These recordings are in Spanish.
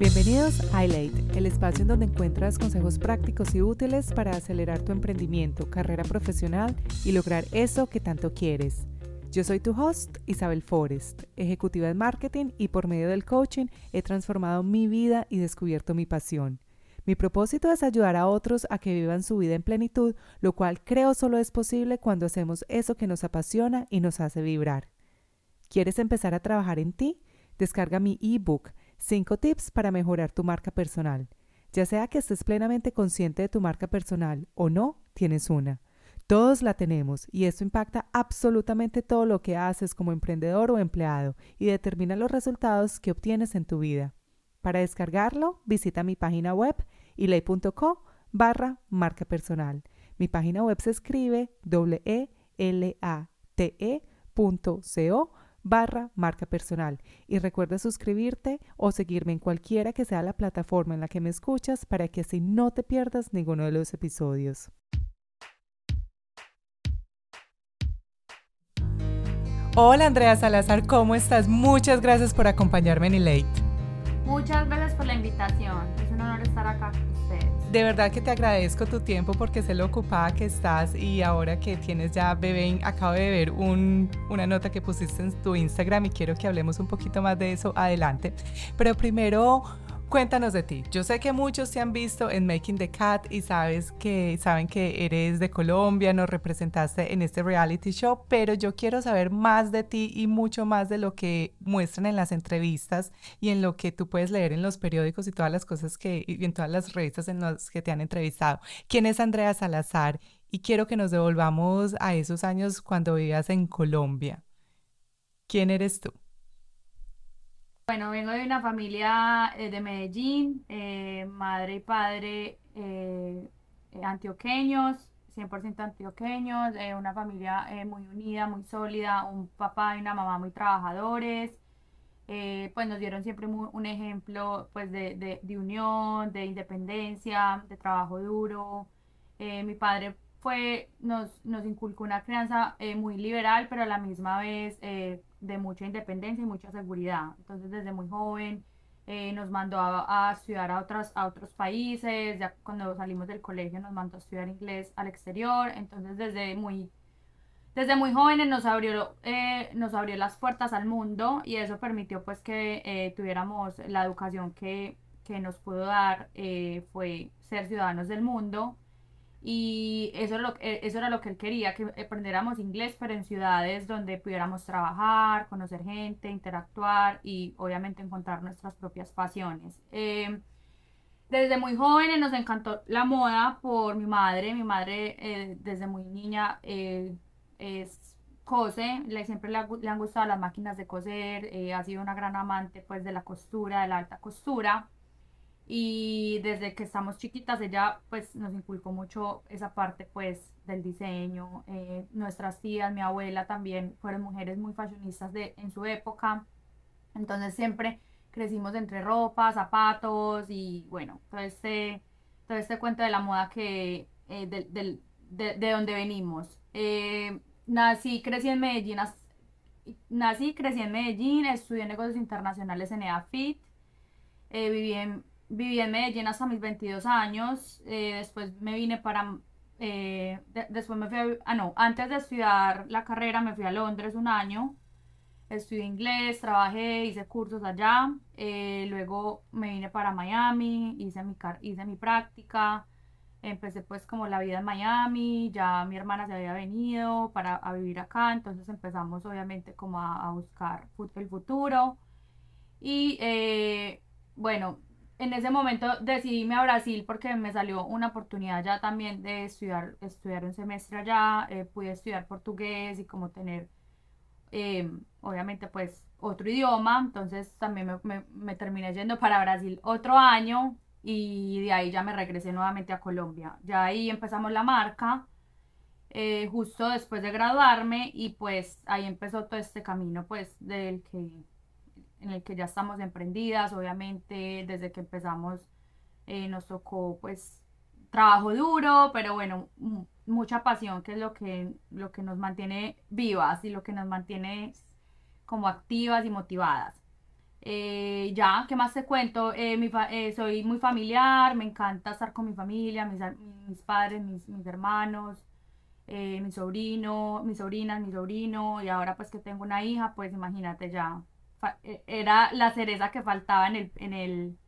Bienvenidos a iLate, el espacio en donde encuentras consejos prácticos y útiles para acelerar tu emprendimiento, carrera profesional y lograr eso que tanto quieres. Yo soy tu host, Isabel Forrest, ejecutiva de marketing y por medio del coaching he transformado mi vida y descubierto mi pasión. Mi propósito es ayudar a otros a que vivan su vida en plenitud, lo cual creo solo es posible cuando hacemos eso que nos apasiona y nos hace vibrar. ¿Quieres empezar a trabajar en ti? Descarga mi ebook 5 tips para mejorar tu marca personal. Ya sea que estés plenamente consciente de tu marca personal o no, tienes una. Todos la tenemos y esto impacta absolutamente todo lo que haces como emprendedor o empleado y determina los resultados que obtienes en tu vida. Para descargarlo, visita mi página web ilay.co barra marca personal. Mi página web se escribe w e l a t -E barra marca personal. Y recuerda suscribirte o seguirme en cualquiera que sea la plataforma en la que me escuchas para que así no te pierdas ninguno de los episodios. Hola Andrea Salazar, ¿cómo estás? Muchas gracias por acompañarme en Elate. Muchas gracias por la invitación. Es un honor estar acá de verdad que te agradezco tu tiempo porque sé lo ocupada que estás y ahora que tienes ya bebé, acabo de ver una nota que pusiste en tu Instagram y quiero que hablemos un poquito más de eso adelante. Pero primero Cuéntanos de ti. Yo sé que muchos te han visto en Making the Cat y sabes que saben que eres de Colombia, nos representaste en este reality show, pero yo quiero saber más de ti y mucho más de lo que muestran en las entrevistas y en lo que tú puedes leer en los periódicos y todas las cosas que y en todas las revistas en las que te han entrevistado. ¿Quién es Andrea Salazar? Y quiero que nos devolvamos a esos años cuando vivías en Colombia. ¿Quién eres tú? Bueno, vengo de una familia eh, de Medellín, eh, madre y padre eh, antioqueños, 100% antioqueños, una familia muy unida, muy sólida, un papá y una mamá muy trabajadores. pues nos dieron siempre un ejemplo pues de, de, unión, de independencia, de trabajo duro. mi padre fue, nos, nos inculcó una crianza muy liberal, pero a la misma vez de mucha independencia y mucha seguridad. Entonces desde muy joven eh, nos mandó a, estudiar a, otras, a otros países, ya cuando salimos del colegio nos mandó a estudiar inglés al exterior, entonces desde muy, desde muy jóvenes nos abrió, eh, nos abrió las puertas al mundo y eso permitió pues que eh, tuviéramos la educación que, que nos pudo dar, fue ser ciudadanos del mundo y eso era, lo, eh, eso era lo que él quería, que aprendiéramos inglés, pero en ciudades donde pudiéramos trabajar, conocer gente, interactuar y obviamente encontrar nuestras propias pasiones. Em, desde muy jóvenes nos encantó la moda por mi madre. Mi madre eh, desde muy niña eh, es cose, siempre le, le, han gustado las máquinas de coser, ha sido una gran amante pues de la costura, de la alta costura y desde que estamos chiquitas ella pues nos inculcó mucho esa parte pues del diseño eh, nuestras tías mi abuela también fueron mujeres muy fashionistas de en su época entonces siempre crecimos entre ropa zapatos y bueno todo este todo este cuento de la moda que eh, de, de, donde venimos. Eh, nací crecí en Medellín nací crecí en Medellín estudié negocios internacionales en EAFIT viví en viví en Medellín hasta mis 22 años, eh, después me vine para, eh, después me fui ah no, antes de estudiar la carrera me fui a Londres un año, estudié inglés, trabajé, hice cursos allá, eh, luego me vine para Miami, hice mi, hice mi práctica, empecé pues como la vida en Miami, ya mi hermana se había venido para a vivir acá, entonces empezamos obviamente como a, a buscar el futuro y bueno, en ese momento decidí irme a Brasil porque me salió una oportunidad ya también de estudiar, estudiar un semestre allá, eh, pude estudiar portugués y como tener, em, obviamente pues otro idioma, entonces también me, terminé yendo para Brasil otro año y de ahí ya me regresé nuevamente a Colombia. Ya ahí empezamos la marca. Eh, justo después de graduarme y pues ahí empezó todo este camino pues del que en el que ya estamos emprendidas, obviamente desde que empezamos eh, nos tocó pues trabajo duro, pero bueno, mucha pasión, que es lo que, lo que nos mantiene vivas y lo que nos mantiene como activas y motivadas. Eh, ya, ¿qué más te cuento? Eh, soy muy familiar, me encanta estar con mi familia, mis, mis padres, mis, mis hermanos, mi sobrino, mis sobrinas, mi sobrino, y ahora pues que tengo una hija, pues imagínate ya, era la cereza que faltaba en el, en el,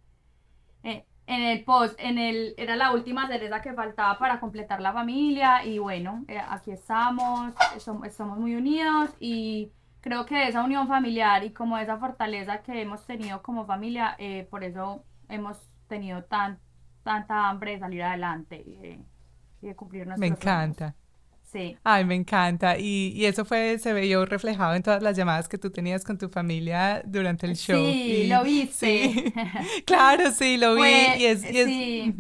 en el post, en el, era la última cereza que faltaba para completar la familia, y bueno, aquí estamos, somos, estamos muy unidos y creo que esa unión familiar y como esa fortaleza que hemos tenido como familia, eh, por eso hemos tenido tan, tanta hambre de salir adelante y de, cumplir nuestros Me encanta. Sí. Ay, me encanta. Y, y, eso fue, se veía reflejado en todas las llamadas que tú tenías con tu familia durante el show. Sí, lo viste. Sí. claro, sí, lo vi. y es, sí.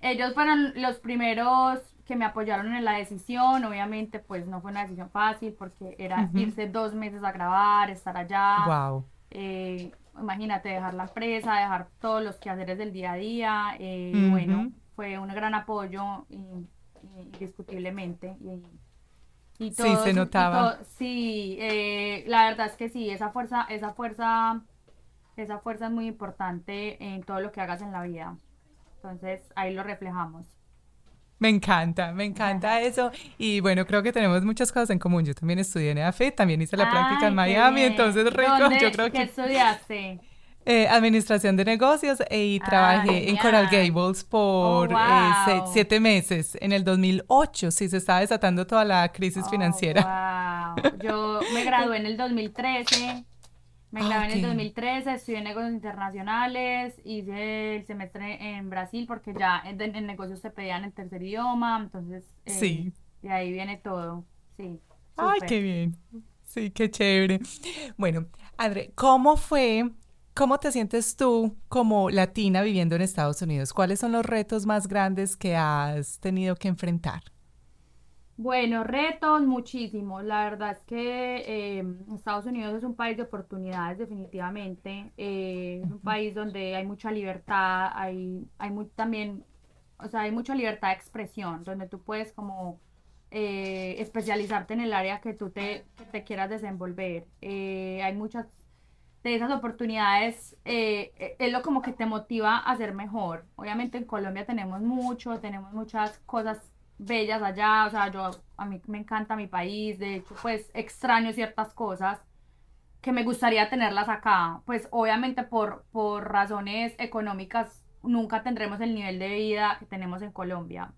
Ellos fueron los primeros que me apoyaron en la decisión. Obviamente, pues no fue una decisión fácil porque era irse dos meses a grabar, estar allá. Wow. Eh, imagínate, dejar la empresa, dejar todos los quehaceres del día a día. Eh, Bueno, fue un gran apoyo indiscutiblemente. Y, sí, se notaba. sí, eh, la verdad es que sí, esa fuerza, esa fuerza, esa fuerza es muy importante en todo lo que hagas en la vida. Entonces, ahí lo reflejamos. Me encanta, me encanta eso. Y bueno, creo que tenemos muchas cosas en común. Yo también estudié en EAFIT, también hice la práctica en Miami, entonces rico, yo creo que... ¿Qué estudiaste? Eh, administración de negocios e, y trabajé en Coral Gables por oh, eh, siete meses en el 2008, sí se estaba desatando toda la crisis oh, financiera. Wow. Yo me gradué en el 2013 me ah, gradué en el 2013, estudié negocios internacionales, hice el semestre en Brasil porque ya en, negocios se pedían el tercer idioma, entonces eh, sí. de ahí viene todo. Sí. Ay, qué bien. Sí, qué chévere. Bueno, André, ¿cómo fue, cómo te sientes tú como latina viviendo en Estados Unidos? ¿Cuáles son los retos más grandes que has tenido que enfrentar? Bueno, retos muchísimos. La verdad es que em, Estados Unidos es un país de oportunidades, definitivamente. Eh, es un país donde hay mucha libertad, hay, hay muy, también, o sea, hay mucha libertad de expresión, donde tú puedes como eh, especializarte en el área que tú te, te quieras desenvolver. Eh, hay muchas de esas oportunidades, es lo como que te motiva a ser mejor. Obviamente en Colombia tenemos mucho, tenemos muchas cosas bellas allá, o sea, yo a mí me encanta mi país, de hecho, pues extraño ciertas cosas que me gustaría tenerlas acá, pues obviamente por, por razones económicas nunca tendremos el nivel de vida que tenemos en Colombia,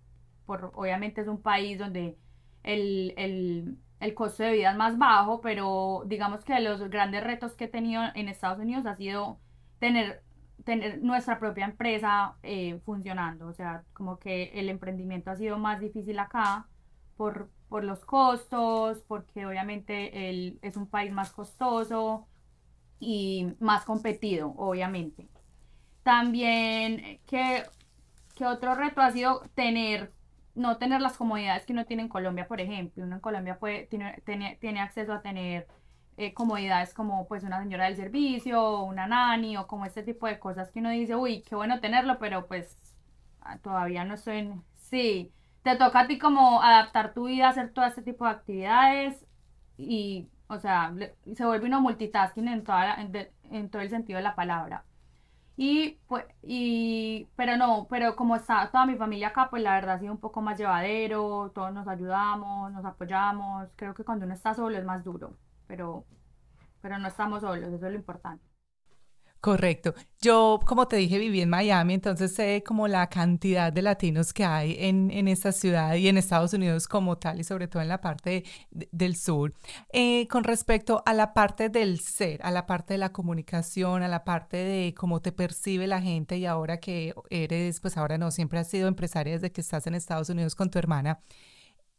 por, obviamente es un país donde el, el, el costo de vida es más bajo, pero digamos que los grandes retos que he tenido en Estados Unidos ha sido tener tener nuestra propia empresa eh, funcionando. O sea, como que el emprendimiento ha sido más difícil acá por, por los costos, porque obviamente el, es un país más costoso y más competido, obviamente. También, que, que otro reto ha sido tener, no tener las comodidades que uno tiene en Colombia, por ejemplo. Uno en Colombia puede, tiene, tiene, tiene acceso a tener eh, comodidades como pues una señora del servicio, o una nani o como este tipo de cosas que uno dice, uy, qué bueno tenerlo, pero pues ah, todavía no estoy en... Sí, te toca a ti como adaptar tu vida, hacer todo este tipo de actividades y, o sea, se vuelve uno multitasking en, toda en, todo el sentido de la palabra. Y pues, y, pero no, pero como está toda mi familia acá, pues la verdad ha sido un poco más llevadero, todos nos ayudamos, nos apoyamos. Creo que cuando uno está solo es más duro pero, pero no estamos solos, eso es lo importante. Correcto. Yo, como te dije, viví en Miami, entonces sé como la cantidad de latinos que hay en, en esta ciudad y en Estados Unidos como tal, y sobre todo en la parte del sur. Eh, con respecto a la parte del ser, a la parte de la comunicación, a la parte de cómo te percibe la gente y ahora que eres, pues ahora no, siempre has sido empresaria desde que estás en Estados Unidos con tu hermana.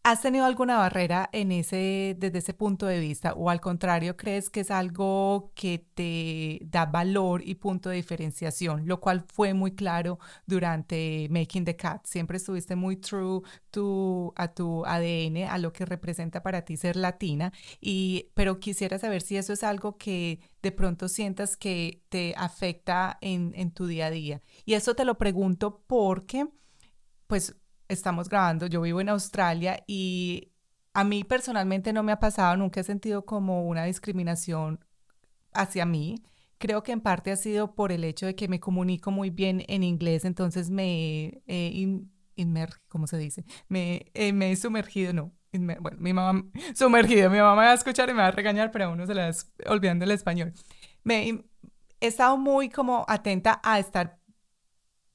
¿Has tenido alguna barrera en ese, desde ese punto de vista o al contrario crees que es algo que te da valor y punto de diferenciación, lo cual fue muy claro durante Making the Cat? Siempre estuviste muy true a tu ADN, a lo que representa para ti ser latina, y, pero quisiera saber si eso es algo que de pronto sientas que te afecta en, en tu día a día. Y eso te lo pregunto porque, pues, estamos grabando, yo vivo en Australia y a mí personalmente no me ha pasado, nunca he sentido como una discriminación hacia mí. creo que en parte ha sido por el hecho de que me comunico muy bien en inglés, entonces me he ¿cómo se dice? Me, eh, me he sumergido, no, bueno, mi mamá, sumergido, mi mamá me va a escuchar y me va a regañar, pero a uno se le va olvidando el español. Me he estado muy como atenta a estar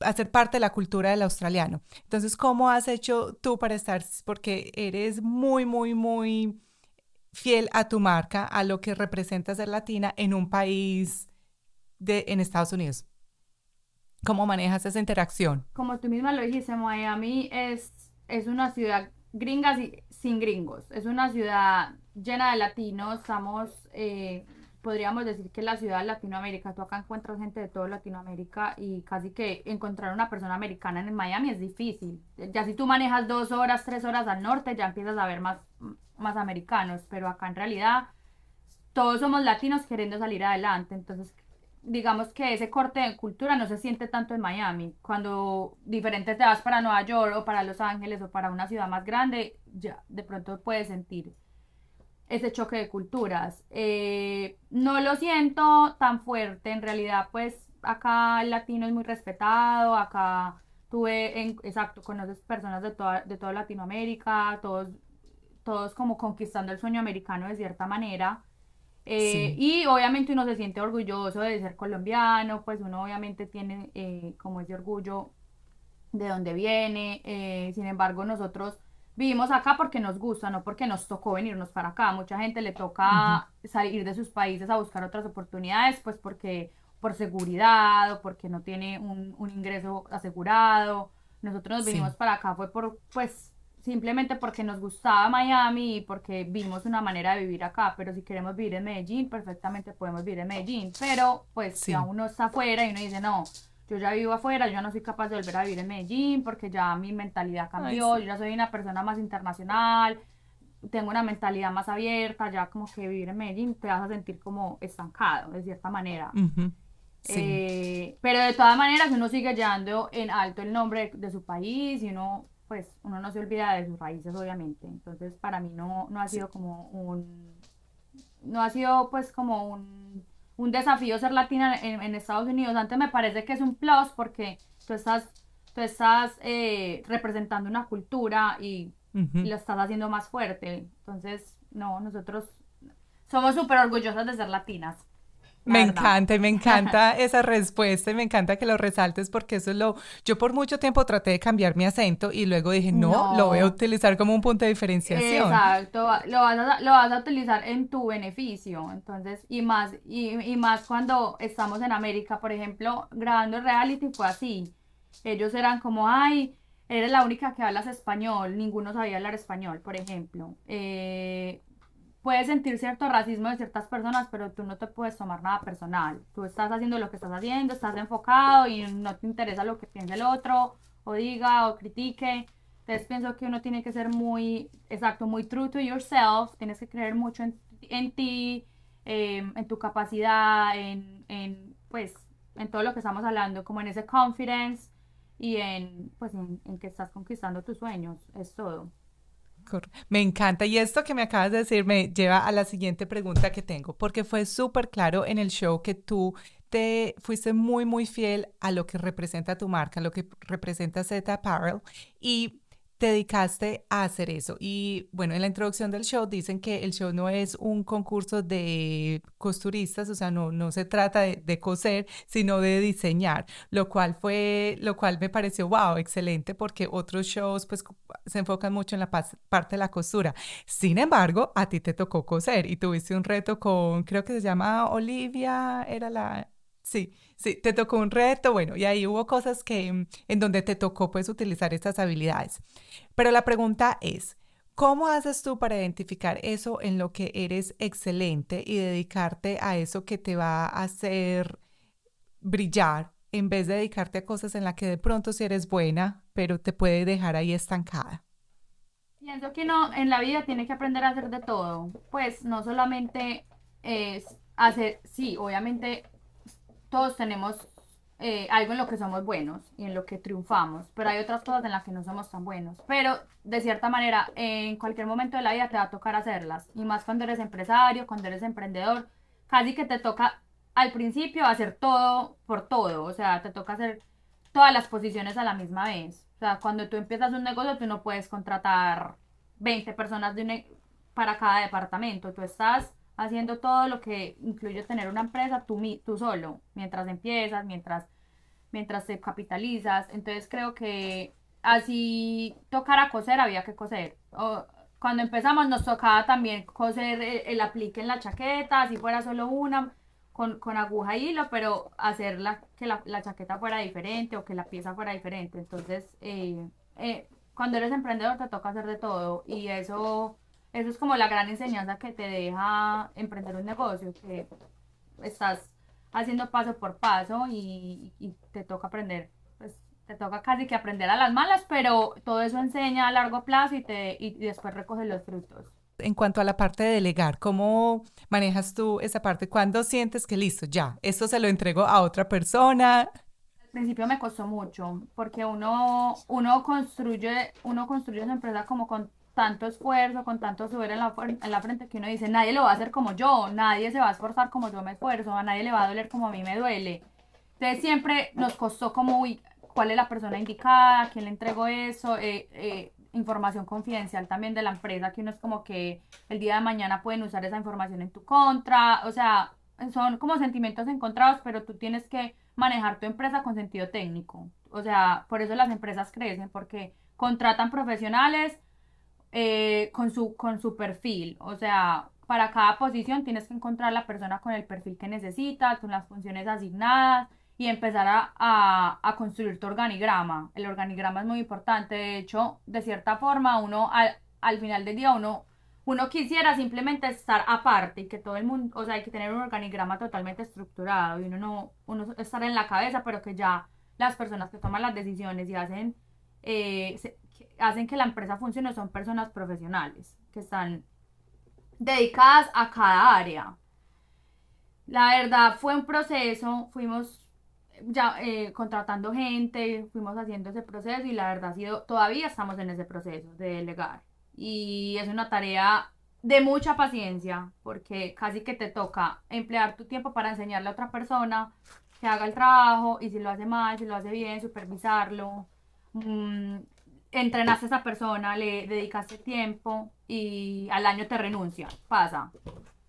a ser parte de la cultura del australiano. Entonces, ¿cómo has hecho tú para estar? Porque eres muy, muy, muy fiel a tu marca, a lo que representa ser latina en un país de, en Estados Unidos. ¿Cómo manejas esa interacción? Como tú misma lo dijiste, Miami es, es una ciudad gringa sin gringos. Es una ciudad llena de latinos. Estamos, eh, podríamos decir que la ciudad de Latinoamérica. Tú acá encuentras gente de toda Latinoamérica y casi que encontrar una persona americana en Miami es difícil. Ya si tú manejas dos horas, tres horas al norte, ya empiezas a ver más, más americanos. Pero acá en realidad todos somos latinos queriendo salir adelante. Entonces digamos que ese corte de cultura no se siente tanto en Miami. Cuando diferente te vas para Nueva York o para Los Ángeles o para una ciudad más grande, ya de pronto puedes sentir ese choque de culturas. Eh, no lo siento tan fuerte, en realidad pues acá el latino es muy respetado, acá tuve, en, exacto, conoces personas de toda, de toda Latinoamérica, todos, todos como conquistando el sueño americano de cierta manera. Eh, y obviamente uno se siente orgulloso de ser colombiano, pues uno obviamente tiene eh, como ese orgullo de dónde viene. Eh, sin embargo, nosotros vivimos acá porque nos gusta, no porque nos tocó venirnos para acá. Mucha gente le toca salir de sus países a buscar otras oportunidades, pues porque por seguridad o porque no tiene un, un ingreso asegurado. Nosotros nos vinimos para acá fue por, pues, simplemente porque nos gustaba Miami y porque vimos una manera de vivir acá, pero si queremos vivir en Medellín, perfectamente podemos vivir en Medellín, pero pues si aún uno está afuera y uno dice, no, yo ya vivo afuera, yo no soy capaz de volver a vivir en Medellín porque ya mi mentalidad cambió, yo ya soy una persona más internacional, tengo una mentalidad más abierta, ya como que vivir en Medellín te vas a sentir como estancado, de cierta manera. Eh, pero de todas maneras uno sigue llevando en alto el nombre de su país y uno pues uno no se olvida de sus raíces, obviamente. Entonces, para mí no, no ha sido como un, no ha sido pues como un, un desafío ser latina en, Estados Unidos. Antes me parece que es un plus porque tú estás, tú estás eh, representando una cultura y, y lo estás haciendo más fuerte. Entonces, no, nosotros somos súper orgullosas de ser latinas. Me encanta y me encanta esa respuesta y me encanta que lo resaltes porque eso es lo... Yo por mucho tiempo traté de cambiar mi acento y luego dije, no, lo voy a utilizar como un punto de diferenciación. Exacto, lo vas a, lo vas a utilizar en tu beneficio. Entonces, y más, y, y más cuando estamos en América, por ejemplo, grabando el reality fue así. Ellos eran como, ay, eres la única que hablas español, ninguno sabía hablar español, por ejemplo. Eh, puedes sentir cierto racismo de ciertas personas, pero tú no te puedes tomar nada personal. Tú estás haciendo lo que estás haciendo, estás enfocado y no te interesa lo que piense el otro, o diga, o critique. Entonces pienso que uno tiene que ser muy, exacto, muy true to yourself, tienes que creer mucho en, en ti, em, en tu capacidad, en, en, pues, en todo lo que estamos hablando, como en ese confidence y en, pues, en, en que estás conquistando tus sueños, es todo. Me encanta. Y esto que me acabas de decir me lleva a la siguiente pregunta que tengo, porque fue súper claro en el show que tú te fuiste muy, muy fiel a lo que representa tu marca, lo que representa Z Apparel. Y te dedicaste a hacer eso. Y bueno, en la introducción del show dicen que el show no es un concurso de costuristas, o sea, no, no se trata de, coser, sino de diseñar, lo cual fue, lo cual me pareció, wow, excelente, porque otros shows pues se enfocan mucho en la parte de la costura. Sin embargo, a ti te tocó coser y tuviste un reto con, creo que se llama Olivia, era la, sí Sí, te tocó un reto, bueno, y ahí hubo cosas que mm, en donde te tocó pues utilizar estas habilidades. Pero la pregunta es, ¿cómo haces tú para identificar eso en lo que eres excelente y dedicarte a eso que te va a hacer brillar en vez de dedicarte a cosas en las que de pronto sí eres buena, pero te puede dejar ahí estancada? Pienso que no, en la vida tiene que aprender a hacer de todo. Pues no solamente es hacer, sí, obviamente todos tenemos eh, algo en lo que somos buenos y en lo que triunfamos, pero hay otras cosas en las que no somos tan buenos. Pero de cierta manera, en cualquier momento de la vida te va a tocar hacerlas, y más cuando eres empresario, cuando eres emprendedor, casi que te toca al principio hacer todo por todo, o sea, te toca hacer todas las posiciones a la misma vez. O sea, cuando tú empiezas un negocio, tú no puedes contratar 20 personas de e, para cada departamento, tú estás haciendo todo lo que incluye tener una empresa tú, tú solo, mientras empiezas, mientras, mientras te capitalizas. Entonces creo que así tocara coser, había que coser. O, cuando empezamos nos tocaba también coser el, aplique en la chaqueta, si fuera solo una, con, con aguja y hilo, pero hacer que la, la, chaqueta fuera diferente o que la pieza fuera diferente. Entonces, eh, eh, cuando eres emprendedor te toca hacer de todo y eso eso es como la gran enseñanza que te deja emprender un negocio, que estás haciendo paso por paso y, te toca aprender, pues te toca casi que aprender a las malas, pero todo eso enseña a largo plazo y, te, y después recoges los frutos. En cuanto a la parte de delegar, ¿cómo manejas tú esa parte? ¿Cuándo sientes que listo, ya, esto se lo entrego a otra persona? Al principio me costó mucho, porque uno, uno construye, uno construye su empresa como con tanto esfuerzo, con tanto sudor en la, en la frente que uno dice, nadie lo va a hacer como yo, nadie se va a esforzar como yo me esfuerzo, a nadie le va a doler como a mí me duele. Entonces siempre nos costó como, uy, ¿cuál es la persona indicada? ¿Quién le entregó eso? Eh, eh, información confidencial también de la empresa, que uno es como que el día de mañana pueden usar esa información en tu contra, o sea, son como sentimientos encontrados, pero tú tienes que manejar tu empresa con sentido técnico. O sea, por eso las empresas crecen, porque contratan profesionales, eh, con, su, con su perfil. O sea, para cada posición tienes que encontrar la persona con el perfil que necesitas, con las funciones asignadas y empezar a, a, construir tu organigrama. El organigrama es muy importante. De hecho, de cierta forma, uno al, al final del día, uno uno quisiera simplemente estar aparte y que todo el mundo, o sea, hay que tener un organigrama totalmente estructurado y uno no, uno estar en la cabeza, pero que ya las personas que toman las decisiones y hacen, eh, hacen que la empresa funcione son personas profesionales que están dedicadas a cada área. La verdad fue un proceso, fuimos ya eh, contratando gente, fuimos haciendo ese proceso y la verdad ha sido, todavía estamos en ese proceso de delegar. Y es una tarea de mucha paciencia, porque casi que te toca emplear tu tiempo para enseñarle a otra persona que haga el trabajo y si lo hace mal, si lo hace bien, supervisarlo. Mm, entrenaste a esa persona, le dedicaste tiempo y al año te renuncia, pasa,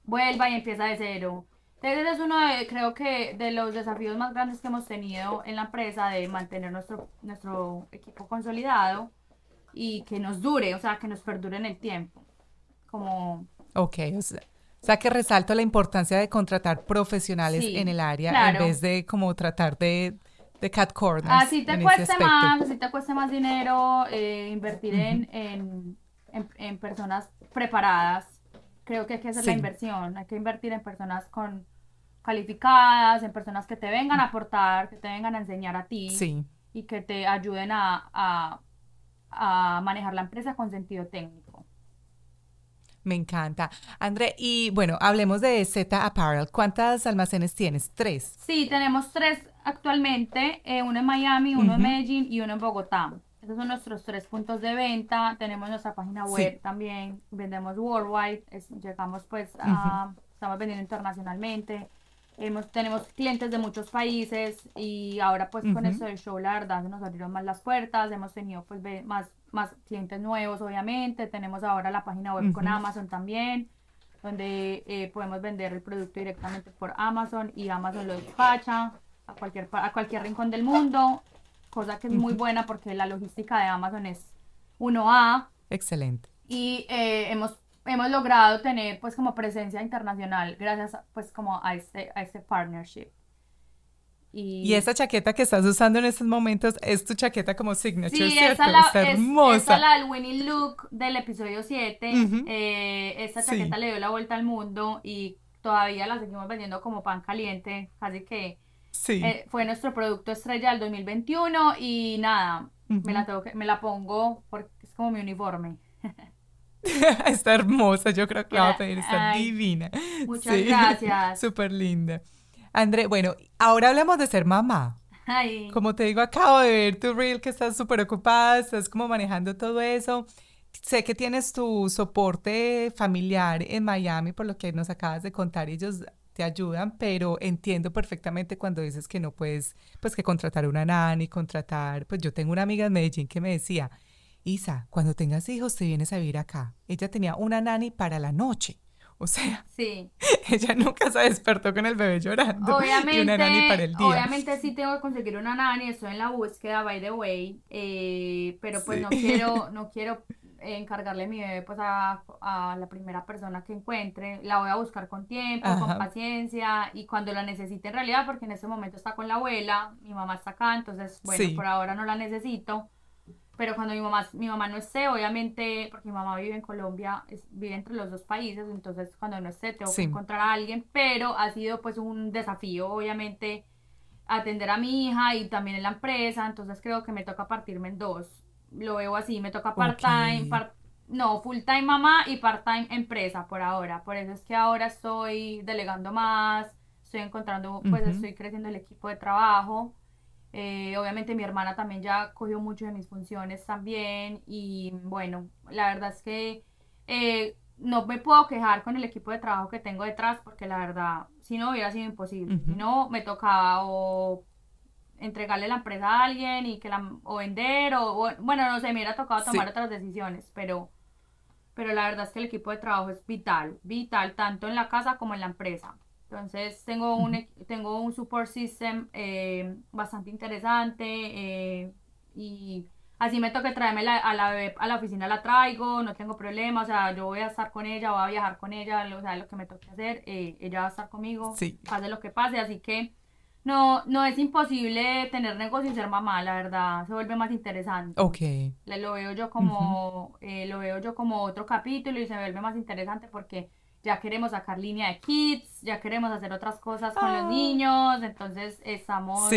vuelva y empieza de cero. Entonces es uno de, creo que de los desafíos más grandes que hemos tenido en la empresa de mantener nuestro, nuestro equipo consolidado y que nos dure, o sea, que nos perdure en el tiempo. Como... Ok, o sea, que resalto la importancia de contratar profesionales en el área en vez de como tratar de de cat corners. Así te cueste más, así te cueste más dinero eh, invertir en, en, personas preparadas. Creo que hay que hacer la inversión, hay que invertir en personas con calificadas, en personas que te vengan a aportar, que te vengan a enseñar a ti y que te ayuden a, a, a manejar la empresa con sentido técnico. Me encanta. André, y bueno, hablemos de Z Apparel. ¿Cuántas almacenes tienes? ¿Tres? Sí, tenemos tres actualmente, eh, uno en Miami, uno en Medellín y uno en Bogotá. Esos son nuestros tres puntos de venta. Tenemos nuestra página web también. Vendemos worldwide. llegamos pues a... Estamos vendiendo internacionalmente. Hemos, tenemos clientes de muchos países y ahora pues con esto del show la verdad se nos abrieron más las puertas. Hemos tenido pues más, más clientes nuevos obviamente. Tenemos ahora la página web con Amazon también donde eh, podemos vender el producto directamente por Amazon y Amazon lo despacha a cualquier, a cualquier rincón del mundo, cosa que es muy buena porque la logística de Amazon es 1A. Excelente. Y eh, hemos, hemos logrado tener pues como presencia internacional gracias pues como a este, a este partnership. Y... y, esa chaqueta que estás usando en estos momentos es tu chaqueta como signature, sí, ¿cierto? Esa la, es hermosa. esa la del Winnie Look del episodio 7. Eh, esta chaqueta le dio la vuelta al mundo y todavía la seguimos vendiendo como pan caliente, casi que Sí. Eh, fue nuestro producto estrella del 2021 y nada, me, la tengo que, me la pongo porque es como mi uniforme. está hermosa, yo creo que la va a pedir, está divina. Muchas gracias. Súper linda. André, bueno, ahora hablamos de ser mamá. Ay. Como te digo, acabo de ver tu reel que estás súper ocupada, estás como manejando todo eso. Sé que tienes tu soporte familiar en Miami, por lo que nos acabas de contar. Ellos te ayudan, pero entiendo perfectamente cuando dices que no puedes, pues que contratar una nani, contratar, pues yo tengo una amiga en Medellín que me decía, Isa, cuando tengas hijos te vienes a vivir acá. Ella tenía una nani para la noche. O sea, sí. ella nunca se despertó con el bebé llorando. Obviamente, y una nani para el día. obviamente sí tengo que conseguir una nani, estoy en la búsqueda, by the way, eh, pero pues no quiero, no quiero encargarle mi bebé pues a, a, la primera persona que encuentre, la voy a buscar con tiempo, con paciencia y cuando la necesite en realidad, porque en este momento está con la abuela, mi mamá está acá, entonces bueno, por ahora no la necesito pero cuando mi mamá, mi mamá no esté, obviamente, porque mi mamá vive en Colombia, vive entre los dos países, entonces cuando no esté tengo que encontrar a alguien, pero ha sido pues un desafío, obviamente, atender a mi hija y también en la empresa, entonces creo que me toca partirme en dos, lo veo así, me toca part-time, no, full-time mamá y part-time empresa por ahora, por eso es que ahora estoy delegando más, estoy encontrando, pues estoy creciendo el equipo de trabajo, eh, obviamente mi hermana también ya cogió mucho de mis funciones también y bueno, la verdad es que eh, no me puedo quejar con el equipo de trabajo que tengo detrás porque la verdad, si no hubiera sido imposible, si no me tocaba o entregarle la empresa a alguien y que la o vender o, bueno, no sé, me hubiera tocado tomar otras decisiones, pero pero la verdad es que el equipo de trabajo es vital, vital tanto en la casa como en la empresa. Entonces tengo un, tengo un support system eh, bastante interesante eh, y así me toca traerme a la bebé a la oficina, la traigo, no tengo problema, o sea, yo voy a estar con ella, voy a viajar con ella, o sea, lo que me toque hacer, eh, ella va a estar conmigo, pase lo que pase, así que no, no es imposible tener negocio y ser mamá, la verdad, se vuelve más interesante. Ok. lo veo yo como, lo veo yo como otro capítulo y se vuelve más interesante porque ya queremos sacar línea de kids, ya queremos hacer otras cosas con los ah. niños, entonces estamos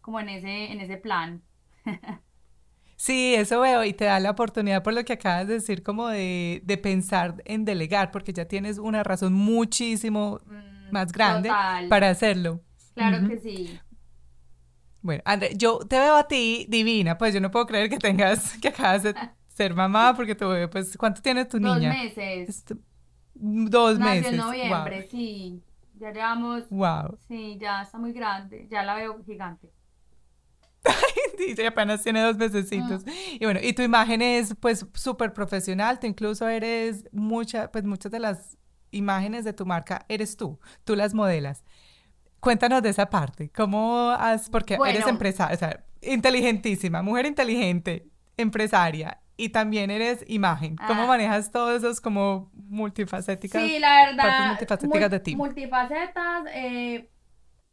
como en ese, en ese plan. Sí, eso veo y te da la oportunidad por lo que acabas de decir como de, pensar en delegar, porque ya tienes una razón muchísimo mm, más grande para hacerlo. Claro que sí. Bueno, André, yo te veo a ti divina, pues yo no puedo creer que tengas, que acabas de ser mamá, porque tu bebé, pues, ¿cuánto tiene tu niña? Dos meses. Dos Nació meses. en noviembre, sí. Ya llevamos. Wow. Sí, ya está muy grande. Ya la veo gigante. Dice, apenas tiene dos mesecitos. Mm. Y bueno, y tu imagen es pues súper profesional, tú incluso eres mucha, pues muchas de las imágenes de tu marca eres tú, tú las modelas. Cuéntanos de esa parte, ¿cómo has, porque eres empresaria, o sea, inteligentísima, mujer inteligente, empresaria, y también eres imagen. ¿Cómo ah. manejas todos esos como multifacéticas? Sí, la verdad. Partes multifacéticas de ti. Multifacetas. Eh,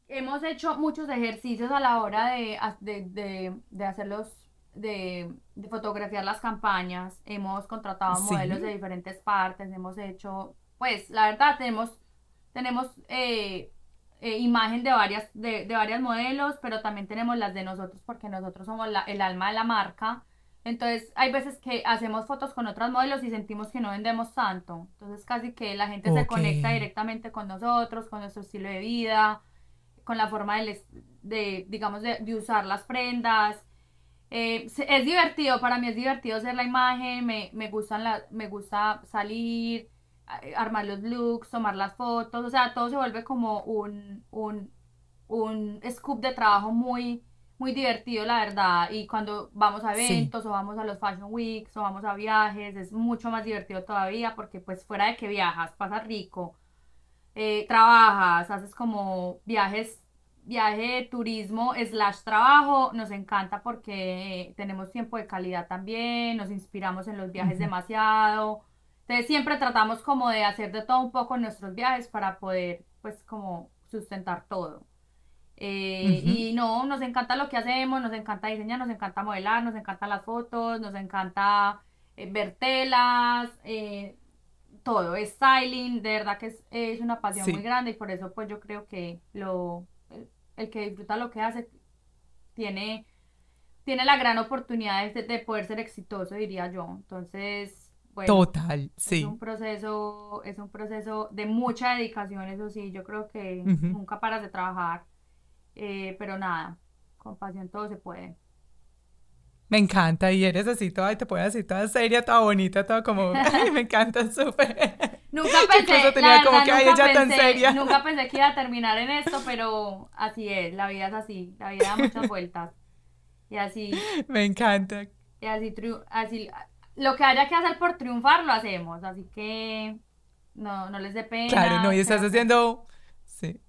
hemos hecho muchos ejercicios a la hora de, de, de, hacerlos, de, fotografiar las campañas. Hemos contratado modelos de diferentes partes. Hemos hecho, pues, la verdad, tenemos, tenemos eh, eh, imagen de varias, de, de varias modelos, pero también tenemos las de nosotros porque nosotros somos la, el alma de la marca. Entonces, hay veces que hacemos fotos con otros modelos y sentimos que no vendemos tanto. Entonces, casi que la gente se conecta directamente con nosotros, con nuestro estilo de vida, con la forma de, de digamos, de, usar las prendas. Eh, es divertido, para mí es divertido hacer la imagen, me, me, gustan la, me gusta salir, armar los looks, tomar las fotos, o sea, todo se vuelve como un, un, un scoop de trabajo muy, muy divertido, la verdad. Y cuando vamos a eventos o vamos a los Fashion Weeks o vamos a viajes, es mucho más divertido todavía porque pues fuera de que viajas, pasas rico, eh, trabajas, haces como viajes, viaje turismo slash trabajo, nos encanta porque tenemos tiempo de calidad también, nos inspiramos en los viajes demasiado. Entonces siempre tratamos como de hacer de todo un poco en nuestros viajes para poder pues como sustentar todo. Eh, y no, nos encanta lo que hacemos, nos encanta diseñar, nos encanta modelar, nos encantan las fotos, nos encanta eh, ver telas, eh, todo, styling, de verdad que es, es una pasión muy grande y por eso pues yo creo que lo, el, que disfruta lo que hace tiene, tiene la gran oportunidad de, de poder ser exitoso, diría yo. Entonces, Total, sí. Es un proceso, es un proceso de mucha dedicación, eso sí, yo creo que nunca paras de trabajar eh, pero nada, con pasión todo se puede. Me encanta, y eres así toda, y te puedes así toda seria, toda bonita, toda como, ay, me encanta, súper. Nunca pensé, tenía como que, ella tan seria. Nunca pensé que iba a terminar en esto, pero así es, la vida es así, la vida da muchas vueltas. Y así. Me encanta. Y así, así, lo que haya que hacer por triunfar lo hacemos, así que no, no les dé pena. Claro, no, y estás haciendo, sí.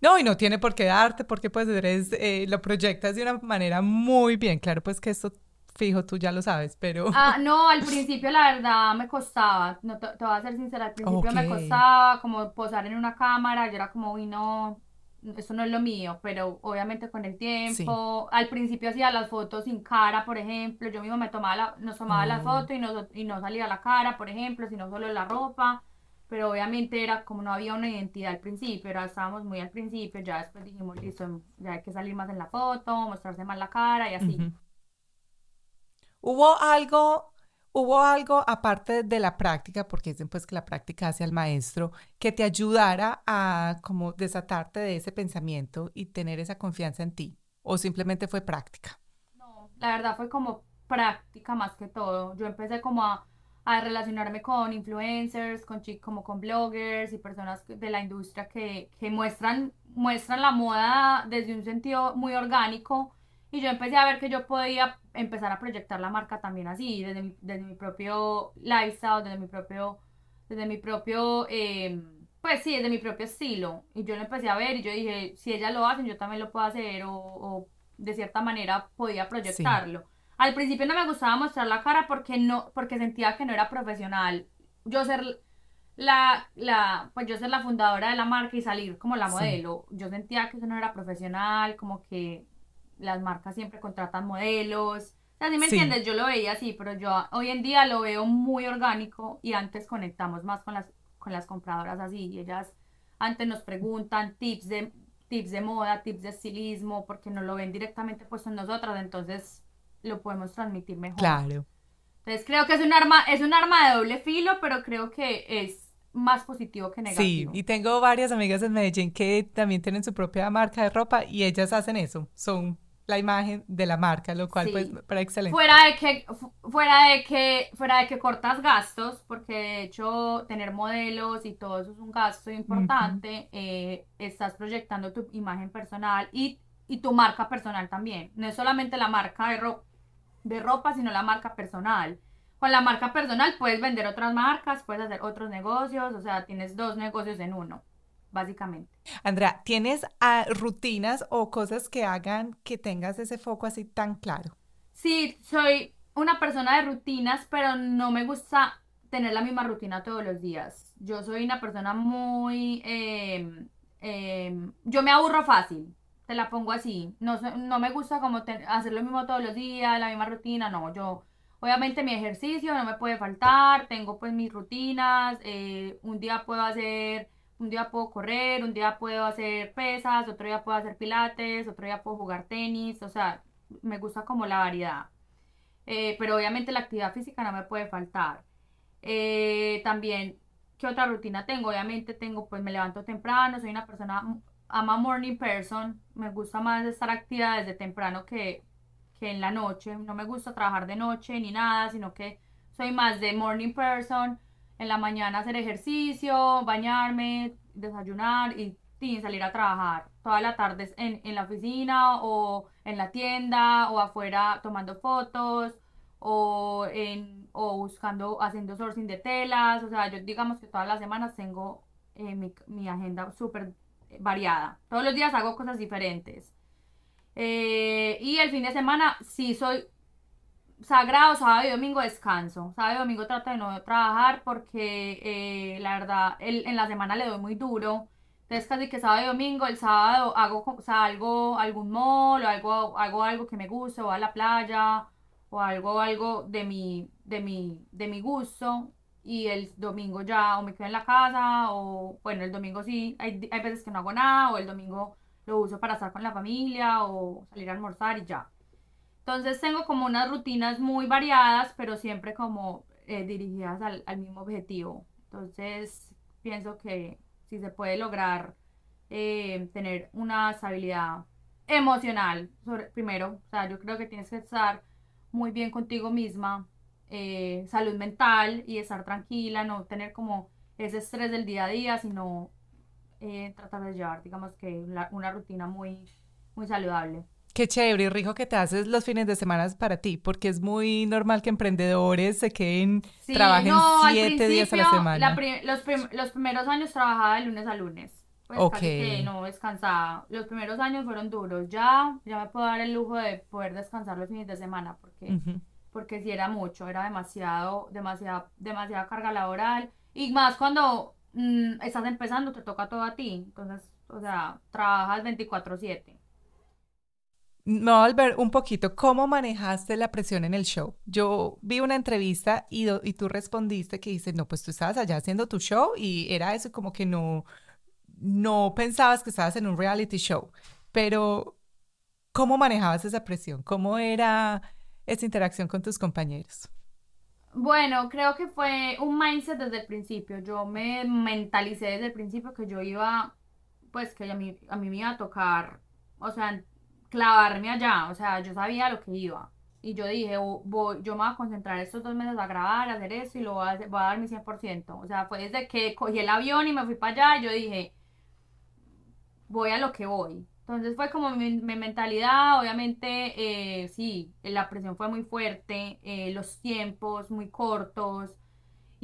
No, y no tiene por qué darte, porque pues eres, eh, lo proyectas de una manera muy bien. Claro, pues que esto fijo, tú ya lo sabes, pero... Ah, no, al principio la verdad me costaba, no, te, voy a ser sincera, al principio me costaba como posar en una cámara, yo era como, uy, no, eso no es lo mío, pero obviamente con el tiempo, al principio hacía las fotos sin cara, por ejemplo, yo mismo me tomaba la, nos tomaba la foto y no, y no salía la cara, por ejemplo, sino solo la ropa, pero obviamente era como no había una identidad al principio, era, estábamos muy al principio, ya después dijimos, listo, ya hay que salir más en la foto, mostrarse más la cara y así. ¿Hubo algo, hubo algo aparte de la práctica, porque dicen pues que la práctica hace al maestro, que te ayudara a como desatarte de ese pensamiento y tener esa confianza en ti? ¿O simplemente fue práctica? No, la verdad fue como práctica más que todo. Yo empecé como a, relacionarme con influencers, con como con bloggers y personas de la industria que, que muestran, muestran la moda desde un sentido muy orgánico y yo empecé a ver que yo podía empezar a proyectar la marca también así, desde mi, desde mi propio lifestyle, desde mi propio, desde mi propio, em, pues sí, desde mi propio estilo. Y yo lo empecé a ver y yo dije, si ella lo hace, yo también lo puedo hacer o, de cierta manera podía proyectarlo. Al principio no me gustaba mostrar la cara porque no, porque sentía que no era profesional. Yo ser la, la, pues yo ser la fundadora de la marca y salir como la modelo. Yo sentía que eso no era profesional, como que las marcas siempre contratan modelos. O sea, me entiendes, yo lo veía así, pero yo hoy en día lo veo muy orgánico y antes conectamos más con las, con las compradoras así. Y ellas antes nos preguntan tips de, tips de moda, tips de estilismo, porque no lo ven directamente puesto en nosotras, entonces lo podemos transmitir mejor. Claro. Entonces creo que es un arma, es un arma de doble filo, pero creo que es más positivo que negativo. Sí, y tengo varias amigas en Medellín que también tienen su propia marca de ropa y ellas hacen eso. Son la imagen de la marca, lo cual pues para excelente. Fuera de que fuera de que fuera de que cortas gastos, porque de hecho tener modelos y todo eso es un gasto importante, eh, estás proyectando tu imagen personal y, y, tu marca personal también. No es solamente la marca de, de ropa, sino la marca personal. Con la marca personal puedes vender otras marcas, puedes hacer otros negocios, o sea, tienes dos negocios en uno básicamente. Andrea, ¿tienes ah, rutinas o cosas que hagan que tengas ese foco así tan claro? Sí, soy una persona de rutinas, pero no me gusta tener la misma rutina todos los días. Yo soy una persona muy... Em, em, yo me aburro fácil, te la pongo así. No, no me gusta como hacer lo mismo todos los días, la misma rutina, no. Yo, obviamente mi ejercicio no me puede faltar, tengo pues mis rutinas, eh, un día puedo hacer un día puedo correr, un día puedo hacer pesas, otro día puedo hacer pilates, otro día puedo jugar tenis, o sea, me gusta como la variedad. Eh, pero obviamente la actividad física no me puede faltar. Eh, también, ¿qué otra rutina tengo? Obviamente tengo, pues me levanto temprano, soy una persona, ama morning person, me gusta más estar activa desde temprano que, que en la noche, no me gusta trabajar de noche ni nada, sino que soy más de morning person en la mañana hacer ejercicio, bañarme, desayunar y, salir a trabajar. Toda la tarde en, en la oficina o en la tienda o afuera tomando fotos o, en, o buscando, haciendo sourcing de telas. O sea, yo digamos que todas las semanas tengo eh, mi, mi, agenda súper variada. Todos los días hago cosas diferentes. Eh, y el fin de semana sí soy sagrado, sábado y domingo descanso. Sábado y domingo trato de no trabajar porque eh, la verdad en la semana le doy muy duro. Entonces casi que sábado y domingo, el sábado hago salgo a algún mall o algo, hago algo que me guste, o a la playa o algo, algo de mi, de mi, de mi gusto. Y el domingo ya o me quedo en la casa o bueno, el domingo sí, hay, hay veces que no hago nada o el domingo lo uso para estar con la familia o salir a almorzar y ya. Entonces tengo como unas rutinas muy variadas, pero siempre como eh, dirigidas al, mismo objetivo. Entonces pienso que si se puede lograr eh, tener una estabilidad emocional, sobre, primero, o sea, yo creo que tienes que estar muy bien contigo misma, eh, salud mental y estar tranquila, no tener como ese estrés del día a día, sino eh, tratar de llevar, digamos que una rutina muy, muy saludable. Qué chévere y rico que te haces los fines de semana para ti, porque es muy normal que emprendedores se queden, trabajen siete días a la semana. los, los, primeros años trabajaba de lunes a lunes. Pues casi que no descansaba. Los primeros años fueron duros. Ya, ya me puedo dar el lujo de poder descansar los fines de semana, porque, porque si era mucho, era demasiado, demasiada, demasiada carga laboral. Y más cuando mm, estás empezando, te toca todo a ti. Entonces, o sea, trabajas 24/7 me voy a volver un poquito. ¿Cómo manejaste la presión en el show? Yo vi una entrevista y, y tú respondiste que dices, no, pues tú estabas allá haciendo tu show y era eso como que no, no pensabas que estabas en un reality show. Pero, ¿cómo manejabas esa presión? ¿Cómo era esa interacción con tus compañeros? Bueno, creo que fue un mindset desde el principio. Yo me mentalicé desde el principio que yo iba, pues que a mí, a mí me iba a tocar, o sea, clavarme allá, o sea, yo sabía lo que iba. Y yo dije, oh, voy, yo me voy a concentrar estos dos meses a grabar, a hacer eso y lo voy a, voy a dar mi 100%. O sea, fue desde que cogí el avión y me fui para allá, y yo dije, voy a lo que voy. Entonces fue como mi, mentalidad, obviamente, eh, sí, la presión fue muy fuerte, eh, los tiempos muy cortos,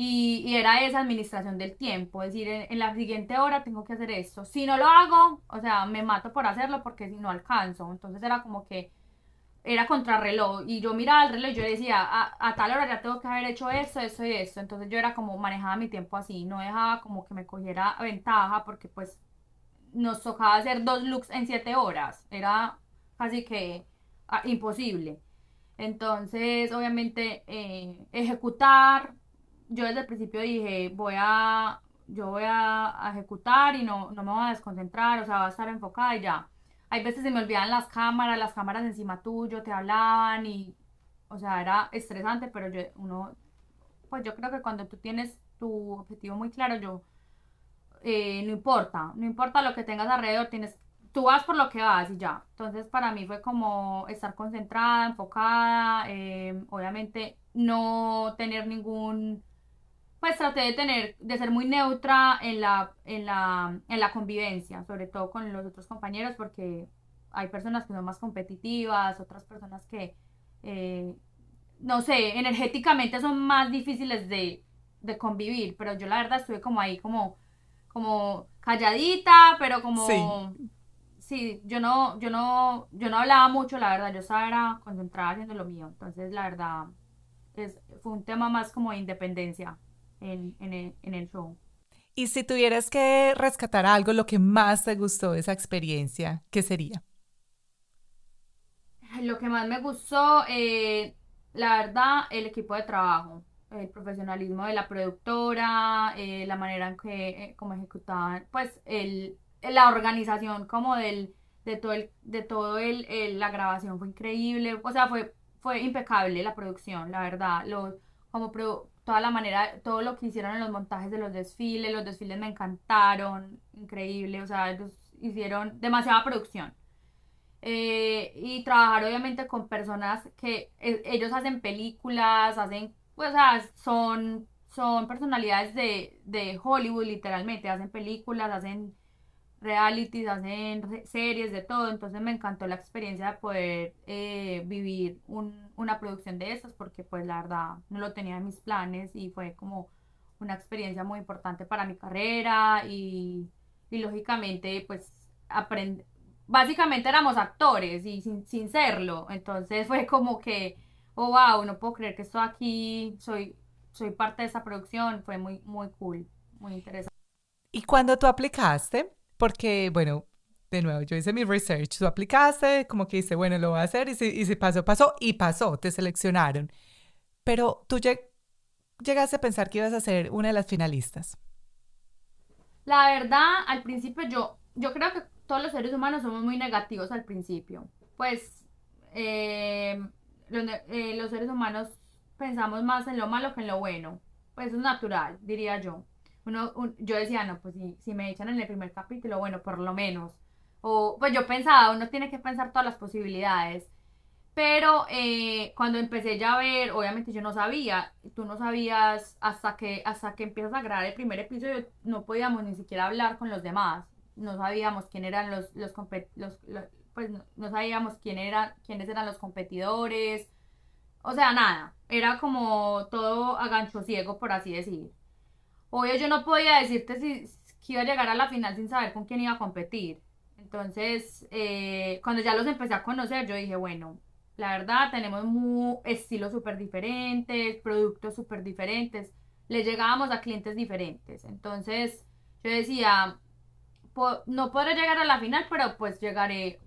y, era esa administración del tiempo, decir, en, la siguiente hora tengo que hacer esto. Si no lo hago, o sea, me mato por hacerlo porque si no alcanzo. Entonces era como que era contrarreloj. Y yo miraba el reloj y yo decía, a, tal hora ya tengo que haber hecho esto, esto y esto. Entonces yo era como manejaba mi tiempo así, no dejaba como que me cogiera ventaja porque pues nos tocaba hacer dos looks en siete horas. Era casi que ah, imposible. Entonces, obviamente, eh, ejecutar, yo desde el principio dije, voy a, yo voy a, ejecutar y no, no me voy a desconcentrar, o sea, voy a estar enfocada y ya. Hay veces se me olvidan las cámaras, las cámaras encima tuyo, te hablaban y, o sea, era estresante, pero yo, uno, pues yo creo que cuando tú tienes tu objetivo muy claro, yo, eh, no importa, no importa lo que tengas alrededor, tienes, tú vas por lo que vas y ya. Entonces para mí fue como estar concentrada, enfocada, eh, obviamente no tener ningún pues traté de tener, de ser muy neutra en la, en la, en la convivencia, sobre todo con los otros compañeros, porque hay personas que son más competitivas, otras personas que, eh, no sé, energéticamente son más difíciles de, de, convivir, pero yo la verdad estuve como ahí, como, como calladita, pero como... Sí. sí. yo no, yo no, yo no hablaba mucho, la verdad, yo estaba era concentrada haciendo lo mío, entonces la verdad es, fue un tema más como de independencia en, el, show. Y si tuvieras que rescatar algo, lo que más te gustó de esa experiencia, ¿qué sería? Lo que más me gustó, eh, la verdad, el equipo de trabajo, el profesionalismo de la productora, eh, la manera en que eh, como ejecutaban, pues el, la organización como del, de todo, el, de todo el, la grabación fue increíble, o sea, fue, fue impecable la producción, la verdad, los, como toda la manera, todo lo que hicieron en los montajes de los desfiles, los desfiles me encantaron, increíble, o sea, ellos hicieron demasiada producción. Eh, y trabajar obviamente con personas que eh, ellos hacen películas, hacen, pues, o sea, son, son personalidades de, de Hollywood literalmente, hacen películas, hacen realities, hacen series, de todo. Entonces me encantó la experiencia de poder eh, vivir una producción de estas porque pues la verdad no lo tenía en mis planes y fue como una experiencia muy importante para mi carrera y, lógicamente pues aprender. Básicamente éramos actores y sin, sin serlo. Entonces fue como que, oh wow, no puedo creer que estoy aquí, soy, soy parte de esa producción. Fue muy, muy cool, muy interesante. ¿Y cuando tú aplicaste? Porque, bueno, de nuevo, yo hice mi research, tú aplicaste, como que dice, bueno, lo voy a hacer y si, y pasó, pasó y pasó, te seleccionaron. Pero tú llegaste a pensar que ibas a ser una de las finalistas. La verdad, al principio yo, yo creo que todos los seres humanos somos muy negativos al principio. Pues eh, eh, los seres humanos pensamos más en lo malo que en lo bueno. Pues es natural, diría yo yo decía, no, pues si, me echan en el primer capítulo, bueno, por lo menos. O pues yo pensaba, uno tiene que pensar todas las posibilidades. Pero eh, cuando empecé ya a ver, obviamente yo no sabía, tú no sabías hasta que, hasta que empiezas a grabar el primer episodio, no podíamos ni siquiera hablar con los demás. No sabíamos quién eran los, los, los, pues no, sabíamos quién era, quiénes eran los competidores. O sea, nada. Era como todo a gancho ciego, por así decir. Obvio, yo no podía decirte si, iba a llegar a la final sin saber con quién iba a competir. Entonces, eh, cuando ya los empecé a conocer, yo dije, bueno, la verdad, tenemos estilos súper diferentes, productos súper diferentes. Le llegábamos a clientes diferentes. Entonces, yo decía, no podré llegar a la final, pero pues llegaré,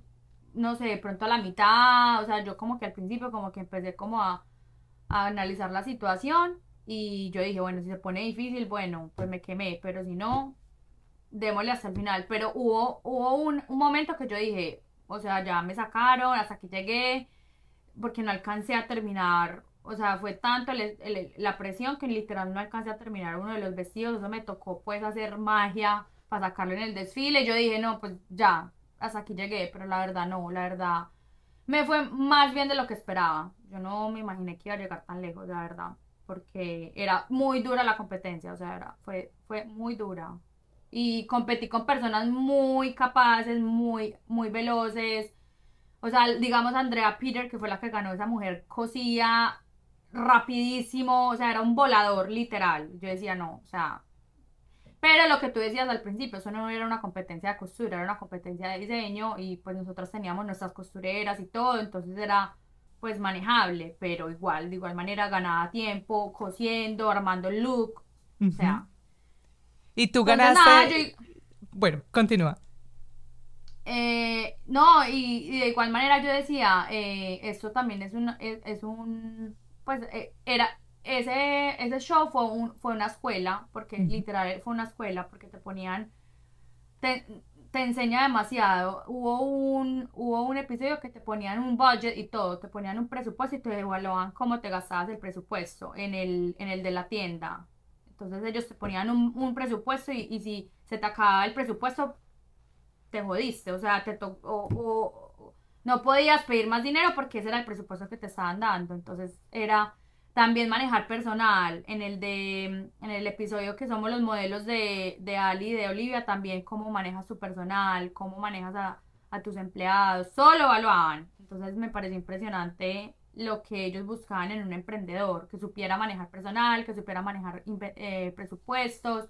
no sé, pronto a la mitad. O sea, yo como que al principio como que empecé como a, analizar la situación. Y yo dije, bueno, si se pone difícil, bueno, pues me quemé. Pero si no, démosle hasta el final. Pero hubo, hubo un, un momento que yo dije, o sea, ya me sacaron, hasta aquí llegué porque no alcancé a terminar, o sea, fue tanto la presión que literal no alcancé a terminar uno de los vestidos, eso me tocó pues hacer magia para sacarlo en el desfile, yo dije, no, pues ya, hasta aquí llegué, pero la verdad no, la verdad me fue más bien de lo que esperaba, yo no me imaginé que iba a llegar tan lejos, la verdad, porque era muy dura la competencia, o sea, era, fue, fue muy dura. Y competí con personas muy capaces, muy, muy veloces, o sea, digamos Andrea Peter, que fue la que ganó esa mujer, cosía rapidísimo, o sea, era un volador literal. Yo decía, no, o sea, pero lo que tú decías al principio, eso no era una competencia de costura, era una competencia de diseño y pues nosotros teníamos nuestras costureras y todo, entonces era pues manejable, pero igual, de igual manera ganaba tiempo, cosiendo, armando el look, o sea. Y tú ganaste... Bueno, continúa. Eh, no, y, de igual manera yo decía, eh, esto también es un, es, un pues eh, era, ese, ese show fue, un, fue una escuela, porque literal fue una escuela, porque te ponían, te, te enseña demasiado. Hubo un, hubo un episodio que te ponían un budget y todo, te ponían un presupuesto y te evaluaban cómo te gastabas el presupuesto en el, en el de la tienda. Entonces ellos te ponían un, presupuesto y, y si se te acababa el presupuesto, te jodiste, o sea, te o, no podías pedir más dinero porque ese era el presupuesto que te estaban dando, entonces era también manejar personal, en el de, en el episodio que somos los modelos de, de Ali y de Olivia, también cómo manejas tu personal, cómo manejas a, tus empleados, solo evaluaban, entonces me pareció impresionante lo que ellos buscaban en un emprendedor, que supiera manejar personal, que supiera manejar eh, presupuestos,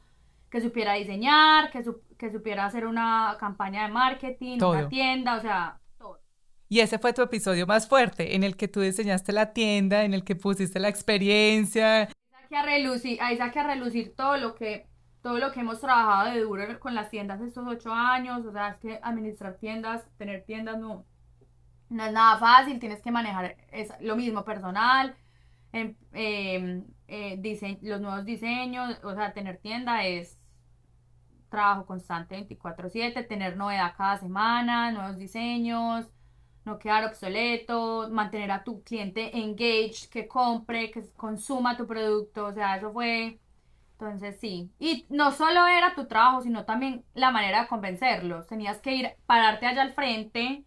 que supiera diseñar, que, que supiera hacer una campaña de marketing, una tienda, o sea. Y ese fue tu episodio más fuerte, en el que tú diseñaste la tienda, en el que pusiste la experiencia. A relucir, ahí relucir todo lo que todo lo que hemos trabajado de duro con las tiendas estos ocho años, o sea, es que administrar tiendas, tener tiendas no, no es nada fácil, tienes que manejar es lo mismo personal, eh, eh, los nuevos diseños, o sea, tener tienda es trabajo constante 24/7, tener novedad cada semana, nuevos diseños, no quedar obsoleto, mantener a tu cliente engaged, que compre, que consuma tu producto, o sea, eso fue, entonces sí. Y no solo era tu trabajo, sino también la manera de convencerlos. Tenías que ir, pararte allá al frente,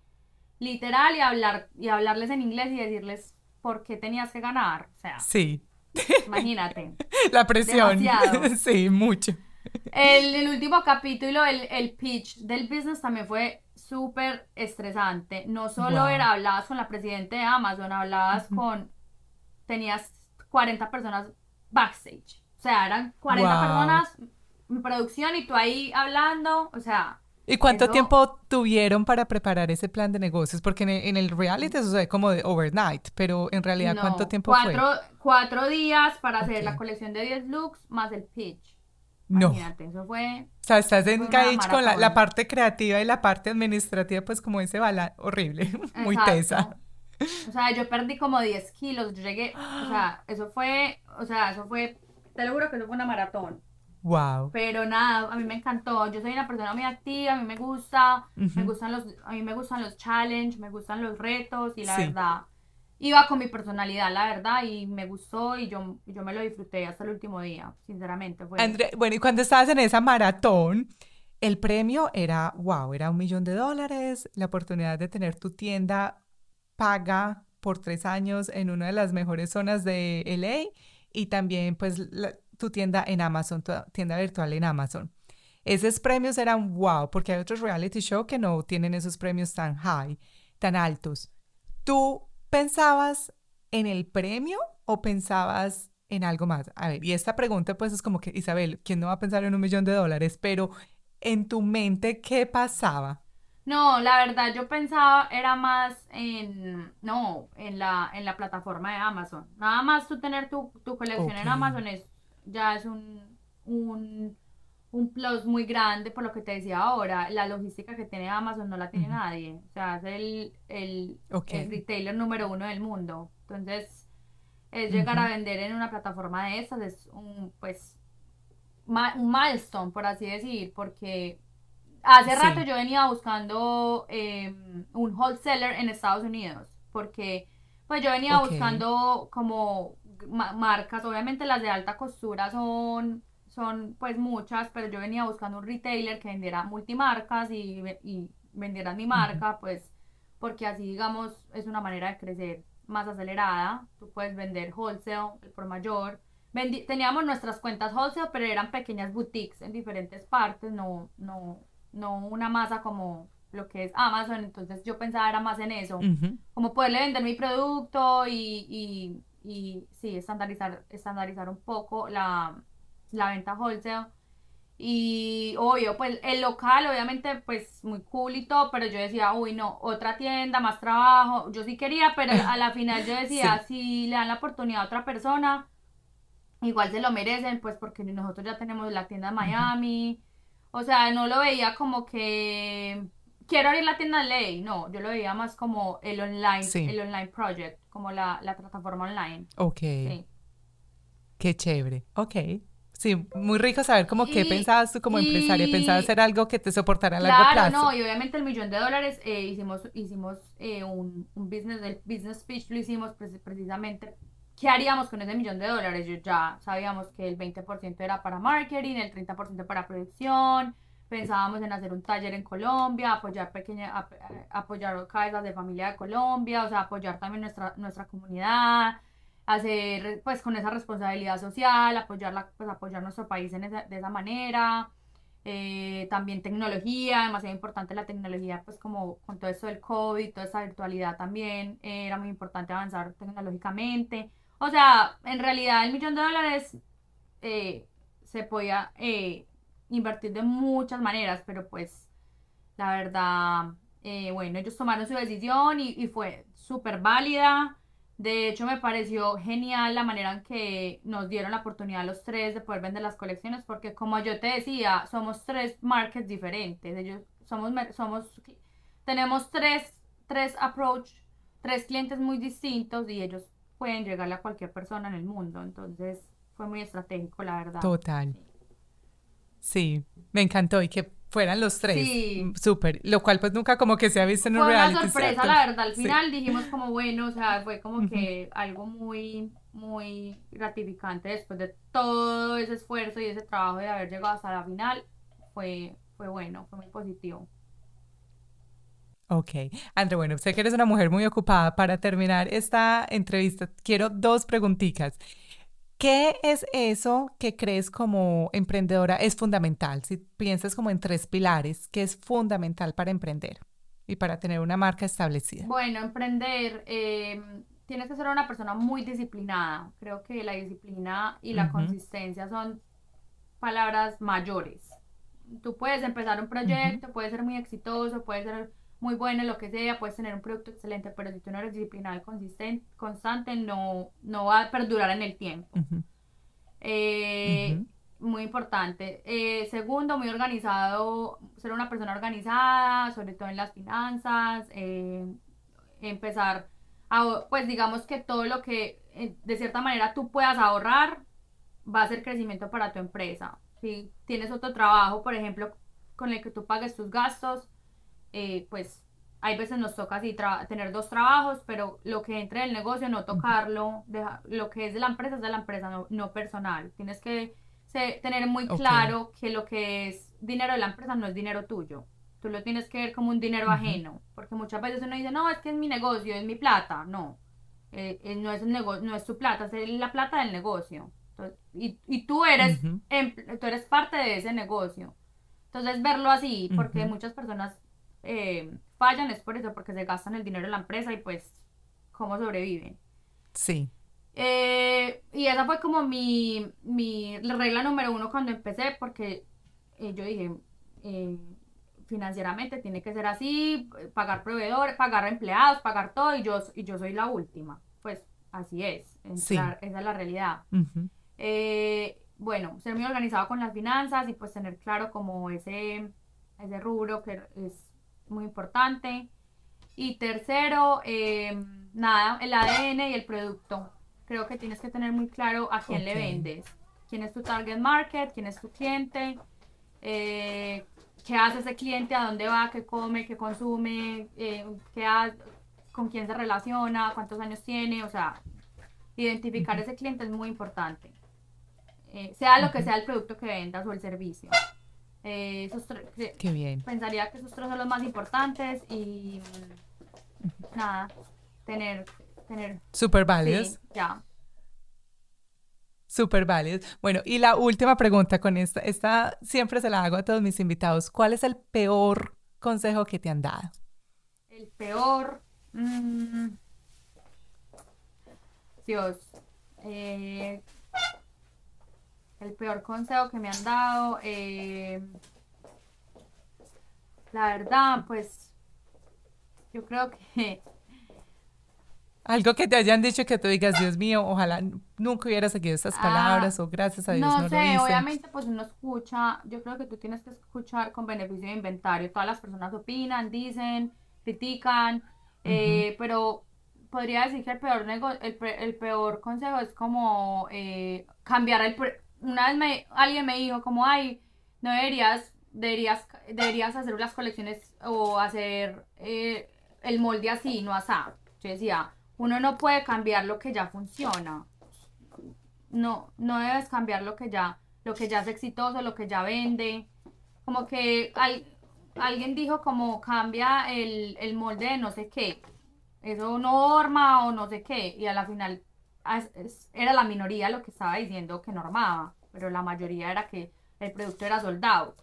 literal, y hablar, y hablarles en inglés y decirles por qué tenías que ganar, o sea. Sí. Imagínate. La presión. Sí, mucho. El, el último capítulo, el, el, pitch del business también fue súper estresante. No solo era, hablabas con la presidenta de Amazon, hablabas con, tenías 40 personas backstage. O sea, eran 40 personas en producción y tú ahí hablando, o sea... ¿Y cuánto tiempo tuvieron para preparar ese plan de negocios? Porque en el, reality eso se como de overnight, pero en realidad, ¿cuánto tiempo cuatro, fue? Cuatro días para hacer la colección de 10 looks más el pitch. No. Imagínate, eso fue. O sea, estás en con la, parte creativa y la parte administrativa, pues como ese bala horrible, muy tesa. O sea, yo perdí como 10 kilos, yo llegué, o sea, eso fue, o sea, eso fue, te lo juro que eso fue una maratón. Wow. Pero nada, a mí me encantó. Yo soy una persona muy activa, a mí me gusta, me gustan los, a mí me gustan los challenges, me gustan los retos y la verdad iba con mi personalidad, la verdad, y me gustó y yo, yo me lo disfruté hasta el último día, sinceramente. bueno, y cuando estabas en esa maratón, el premio era, wow, era un millón de dólares, la oportunidad de tener tu tienda paga por tres años en una de las mejores zonas de LA y también pues tu tienda en Amazon, tu tienda virtual en Amazon. Esos premios eran wow, porque hay otros reality show que no tienen esos premios tan high, tan altos. ¿Tú pensabas en el premio o pensabas en algo más? A ver, y esta pregunta pues es como que, Isabel, ¿quién no va a pensar en un millón de dólares? Pero en tu mente, ¿qué pasaba? No, la verdad yo pensaba era más en, no, en la, en la plataforma de Amazon. Nada más tú tener tu, colección en Amazon es, ya es un, un, plus muy grande por lo que te decía ahora. La logística que tiene Amazon no la tiene nadie. O sea, es el, el, retailer número uno del mundo. Entonces, es llegar a vender en una plataforma de esas es un, pues, un milestone, por así decir, porque Hace rato yo venía buscando em, un wholesaler en Estados Unidos, porque pues yo venía buscando como marcas, obviamente las de alta costura son, son pues muchas, pero yo venía buscando un retailer que vendiera multimarcas y, y vendiera mi marca, pues porque así digamos es una manera de crecer más acelerada, tú puedes vender wholesale por mayor. teníamos nuestras cuentas wholesale, pero eran pequeñas boutiques en diferentes partes, no, no, no una masa como lo que es Amazon, entonces yo pensaba era más en eso, como poderle vender mi producto y, y, y sí, estandarizar, estandarizar un poco la, la venta wholesale. Y obvio, pues el local, obviamente, pues muy cool y todo, pero yo decía, uy, no, otra tienda, más trabajo. Yo sí quería, pero a la final yo decía, si le dan la oportunidad a otra persona, igual se lo merecen, pues porque nosotros ya tenemos la tienda de Miami. O sea, no lo veía como que quiero abrir la tienda de ley, no, yo lo veía más como el online, el online project, como la, plataforma online. Ok. Qué chévere, ok. Sí, muy rico saber como qué pensabas tú como empresaria, pensabas hacer algo que te soportara a largo plazo. Claro, no, y obviamente el millón de dólares eh, hicimos, hicimos eh, un, un, business, el business speech lo hicimos precisamente ¿qué haríamos con ese millón de dólares? Yo ya sabíamos que el 20% era para marketing, el 30% para producción, pensábamos en hacer un taller en Colombia, apoyar pequeña, apoyar cabezas de familia de Colombia, o sea, apoyar también nuestra, nuestra comunidad, hacer pues con esa responsabilidad social, apoyar, pues, apoyar nuestro país en de esa manera. Eh, también tecnología, demasiado importante la tecnología, pues como con todo esto del COVID, toda esa virtualidad también, eh, era muy importante avanzar tecnológicamente. O sea, en realidad el millón de dólares eh, se podía eh, invertir de muchas maneras, pero pues la verdad, eh, bueno, ellos tomaron su decisión y, fue súper válida. De hecho, me pareció genial la manera en que nos dieron la oportunidad a los tres de poder vender las colecciones, porque como yo te decía, somos tres markets diferentes. Ellos somos, somos, tenemos tres, tres approach, tres clientes muy distintos y ellos pueden llegarle a cualquier persona en el mundo. Entonces fue muy estratégico, la verdad. Total. Sí, me encantó y que fueran los tres. Sí. Súper. Lo cual pues nunca como que se ha visto en un reality. Fue una sorpresa, la verdad. Al final dijimos como bueno, o sea, fue como que algo muy, muy gratificante después de todo ese esfuerzo y ese trabajo de haber llegado hasta la final. Fue, fue bueno, fue muy positivo. Ok. André, bueno, sé que eres una mujer muy ocupada. Para terminar esta entrevista, quiero dos preguntitas. ¿Qué es eso que crees como emprendedora es fundamental? Si piensas como en tres pilares, ¿qué es fundamental para emprender y para tener una marca establecida? Bueno, emprender, eh, tienes que ser una persona muy disciplinada. Creo que la disciplina y la consistencia son palabras mayores. Tú puedes empezar un proyecto, puede ser muy exitoso, puede ser muy bueno, lo que sea, puedes tener un producto excelente, pero si tú no eres disciplinado y consistente, constante, no, no va a perdurar en el tiempo. Eh, muy importante. Eh, segundo, muy organizado, ser una persona organizada, sobre todo en las finanzas, eh, empezar a, pues digamos que todo lo que de cierta manera tú puedas ahorrar va a ser crecimiento para tu empresa. Si tienes otro trabajo, por ejemplo, con el que tú pagues tus gastos, eh, pues hay veces nos toca así tener dos trabajos, pero lo que entre del negocio no tocarlo, lo que es de la empresa es de la empresa, no, personal. Tienes que tener muy claro que lo que es dinero de la empresa no es dinero tuyo. Tú lo tienes que ver como un dinero ajeno, porque muchas veces uno dice, no, es que es mi negocio, es mi plata. No, Eh, eh, no, es el no es tu plata, es la plata del negocio. Entonces, y, y tú eres, Ujú. empl- tú eres parte de ese negocio. Entonces, verlo así, porque muchas personas eh, fallan es por eso, porque se gastan el dinero en la empresa y pues, ¿cómo sobreviven? Sí. Eh, y esa fue como mi, mi regla número uno cuando empecé, porque eh, yo dije, eh, financieramente tiene que ser así, pagar proveedores, pagar empleados, pagar todo, y yo, y yo soy la última. Pues así es, Sí. esa es la realidad. Bueno, ser muy organizado con las finanzas y pues tener claro como ese, ese rubro que es muy importante. Y tercero, eh, nada, el ADN y el producto. Creo que tienes que tener muy claro a quién le vendes, quién es tu target market, quién es tu cliente, eh, qué hace ese cliente, a dónde va, qué come, qué consume, eh, qué ha- con quién se relaciona, cuántos años tiene, o sea, identificar ese cliente es muy importante. Sea lo que sea el producto que vendas o el servicio. Eh, esos Qué bien. pensaría que esos tres son los más importantes y mm, nada, tener, tener, Súper válidos. sí, ya. Súper válidos. Bueno, y la última pregunta con esta, esta siempre se la hago a todos mis invitados. ¿Cuál es el peor consejo que te han dado? El peor. mm, Dios. eh, el peor consejo que me han dado. eh, la verdad, pues. Yo creo que. Algo que te hayan dicho que tú digas, Dios mío, ojalá nunca hubiera seguido estas Ah, palabras o gracias a Dios No no, lo sé, hice. obviamente pues uno escucha, yo creo que tú tienes que escuchar con beneficio de inventario. Todas las personas opinan, dicen, critican, eh, pero podría decir que el peor nego- el, el peor consejo es como eh, cambiar el... Una vez me, alguien me dijo como, ay, no deberías, deberías, deberías hacer las colecciones o hacer eh, el molde así, no asá. Yo decía, uno no puede cambiar lo que ya funciona no, no debes cambiar lo que ya, lo que ya es exitoso, lo que ya vende. Como que al- alguien dijo como cambia el, el molde de no sé qué. Eso norma o no sé qué. Y a la final era la minoría lo que estaba diciendo que normaba. Pero la mayoría era que el producto era sold out.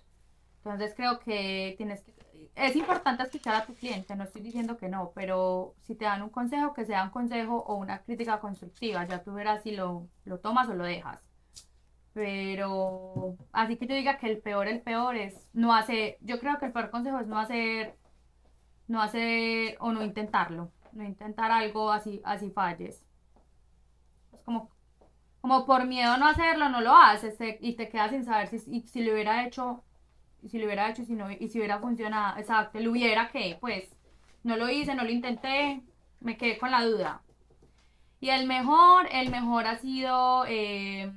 Entonces creo que tienes. Es importante escuchar a tu cliente, no estoy diciendo que no, pero si te dan un consejo, que sea un consejo o una crítica constructiva, ya tú verás si lo, lo tomas o lo dejas. Pero así que yo diga que el peor, el peor es no hacer, yo creo que el peor consejo es no hacer, no hacer o no intentarlo, no intentar algo así, así falles. Es como, como por miedo no hacerlo, no lo haces te- y te quedas sin saber si, si lo hubiera hecho, si lo hubiera hecho si, no, y si hubiera funcionado, exacto, lo hubiera que, pues, no lo hice, no lo intenté, me quedé con la duda. Y el mejor, el mejor ha sido eh,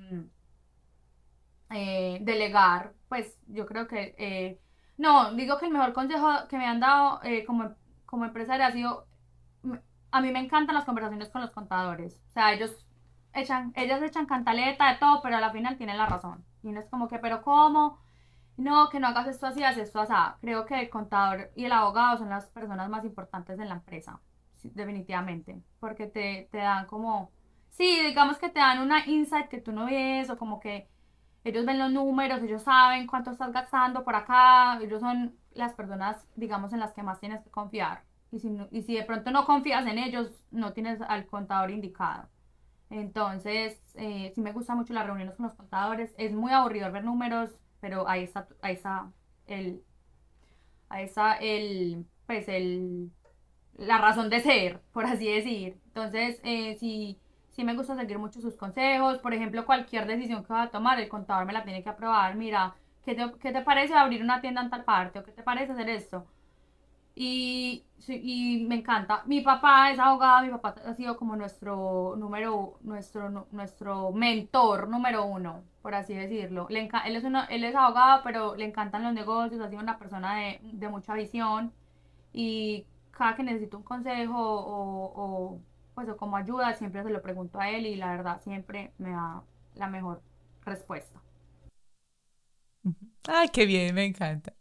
eh, delegar, pues yo creo que, eh, no, digo que el mejor consejo que me han dado eh, como, como empresaria ha sido, a mí me encantan las conversaciones con los contadores, o sea, ellos echan, ellas echan cantaleta de todo, pero a la final tienen la razón. Y no es como que, pero ¿cómo? No, que no hagas esto así, haz esto así. Creo que el contador y el abogado son las personas más importantes en la empresa, definitivamente, porque te, te dan como, sí, digamos que te dan una insight que tú no ves, o como que ellos ven los números, ellos saben cuánto estás gastando por acá, ellos son las personas, digamos, en las que más tienes que confiar. Y si, y si de pronto no confías en ellos, no tienes al contador indicado. Entonces, eh, sí me gusta mucho las reuniones con los contadores. Es muy aburrido ver números, pero ahí está, ahí está el, ahí está el, pues el, la razón de ser, por así decir. Entonces, eh, sí, sí me gusta seguir mucho sus consejos. Por ejemplo, cualquier decisión que va a tomar, el contador me la tiene que aprobar. Mira, ¿qué te, qué te parece abrir una tienda en tal parte? ¿O qué te parece hacer esto? Y, me encanta. Mi papá es abogado, mi papá ha sido como nuestro número, nuestro, nu- nuestro mentor número uno, por así decirlo. Le él es uno- él es abogado, pero le encantan los negocios, ha sido una persona de, de mucha visión y cada que necesito un consejo o, o, pues, o como ayuda, siempre se lo pregunto a él y la verdad siempre me da la mejor respuesta. Ay, qué bien, me encanta.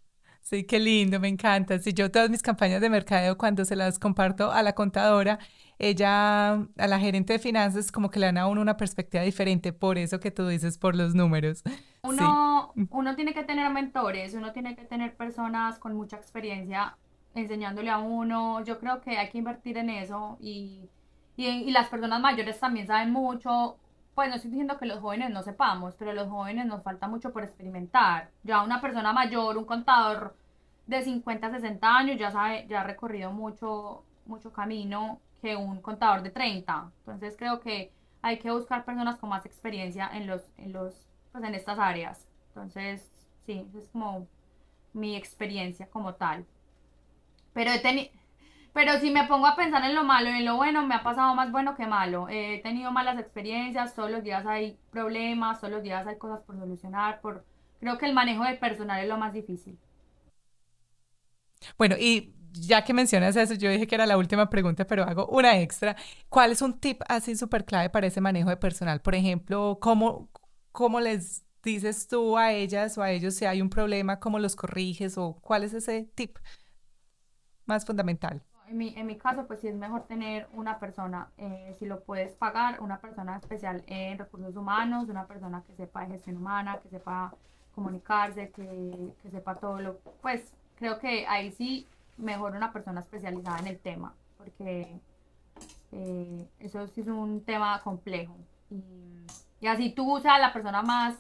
Sí, qué lindo, me encanta. Si yo todas mis campañas de mercadeo, cuando se las comparto a la contadora, ella, a la gerente de finanzas, como que le dan a uno una perspectiva diferente, por eso que tú dices, por los números. Uno, uno tiene que tener mentores, uno tiene que tener personas con mucha experiencia enseñándole a uno. Yo creo que hay que invertir en eso y, y, y las personas mayores también saben mucho. Pues no estoy diciendo que los jóvenes no sepamos, pero los jóvenes nos falta mucho por experimentar. Ya una persona mayor, un contador de 50, 60 años, ya sabe, ya ha recorrido mucho, mucho camino que un contador de 30. Entonces creo que hay que buscar personas con más experiencia en los, en los, pues en estas áreas. Entonces, sí, es como mi experiencia como tal. Pero he tenido, pero si me pongo a pensar en lo malo y en lo bueno, me ha pasado más bueno que malo. he tenido malas experiencias, todos los días hay problemas, todos los días hay cosas por solucionar, por creo que el manejo del personal es lo más difícil. Bueno, y ya que mencionas eso, yo dije que era la última pregunta, pero hago una extra. ¿Cuál es un tip así súper clave para ese manejo de personal? Por ejemplo, ¿cómo, ¿cómo les dices tú a ellas o a ellos si hay un problema, cómo los corriges o cuál es ese tip más fundamental? En mi, en mi caso, pues sí es mejor tener una persona, eh, si lo puedes pagar, una persona especial en recursos humanos, una persona que sepa de gestión humana, que sepa comunicarse, que, que sepa todo lo, pues creo que ahí sí mejor una persona especializada en el tema, porque eh, eso sí es un tema complejo. Y, así tú seas la persona más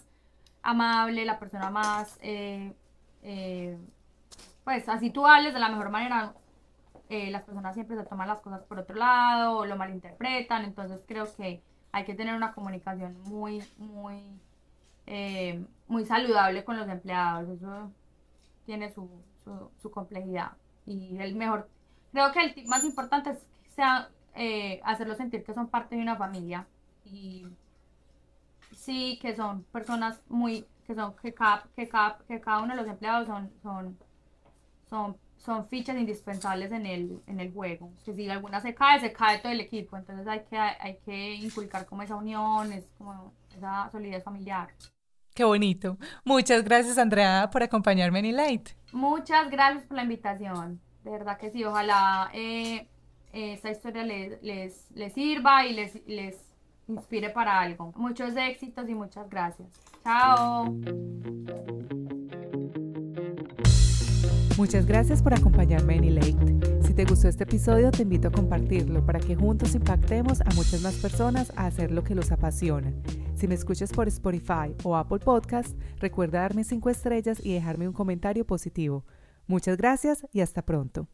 amable, la persona más, eh, eh, pues así tú hables de la mejor manera, las personas siempre se toman las cosas por otro lado o lo malinterpretan, entonces creo que hay que tener una comunicación muy, muy, muy saludable con los empleados, eso tiene su, su complejidad. Y el mejor, creo que el tip más importante es sea, eh, hacerlo sentir que son parte de una familia. Y sí, que son personas muy, que son, que cada, que cada, que cada uno de los empleados son, son, son, son fichas indispensables en el, en el juego. Que si alguna se cae, se cae todo el equipo. Entonces hay que, hay que inculcar como esa unión, es como esa solidez familiar. Qué bonito. Muchas gracias, Andrea, por acompañarme en E-Light. Muchas gracias por la invitación. De verdad que sí. Ojalá eh, esta historia les, les, les, sirva y les, les inspire para algo. Muchos éxitos y muchas gracias. Chao. Muchas gracias por acompañarme en E-Late. Si te gustó este episodio, te invito a compartirlo para que juntos impactemos a muchas más personas a hacer lo que los apasiona. Si me escuchas por Spotify o Apple Podcast, recuerda darme 5 estrellas y dejarme un comentario positivo. Muchas gracias y hasta pronto.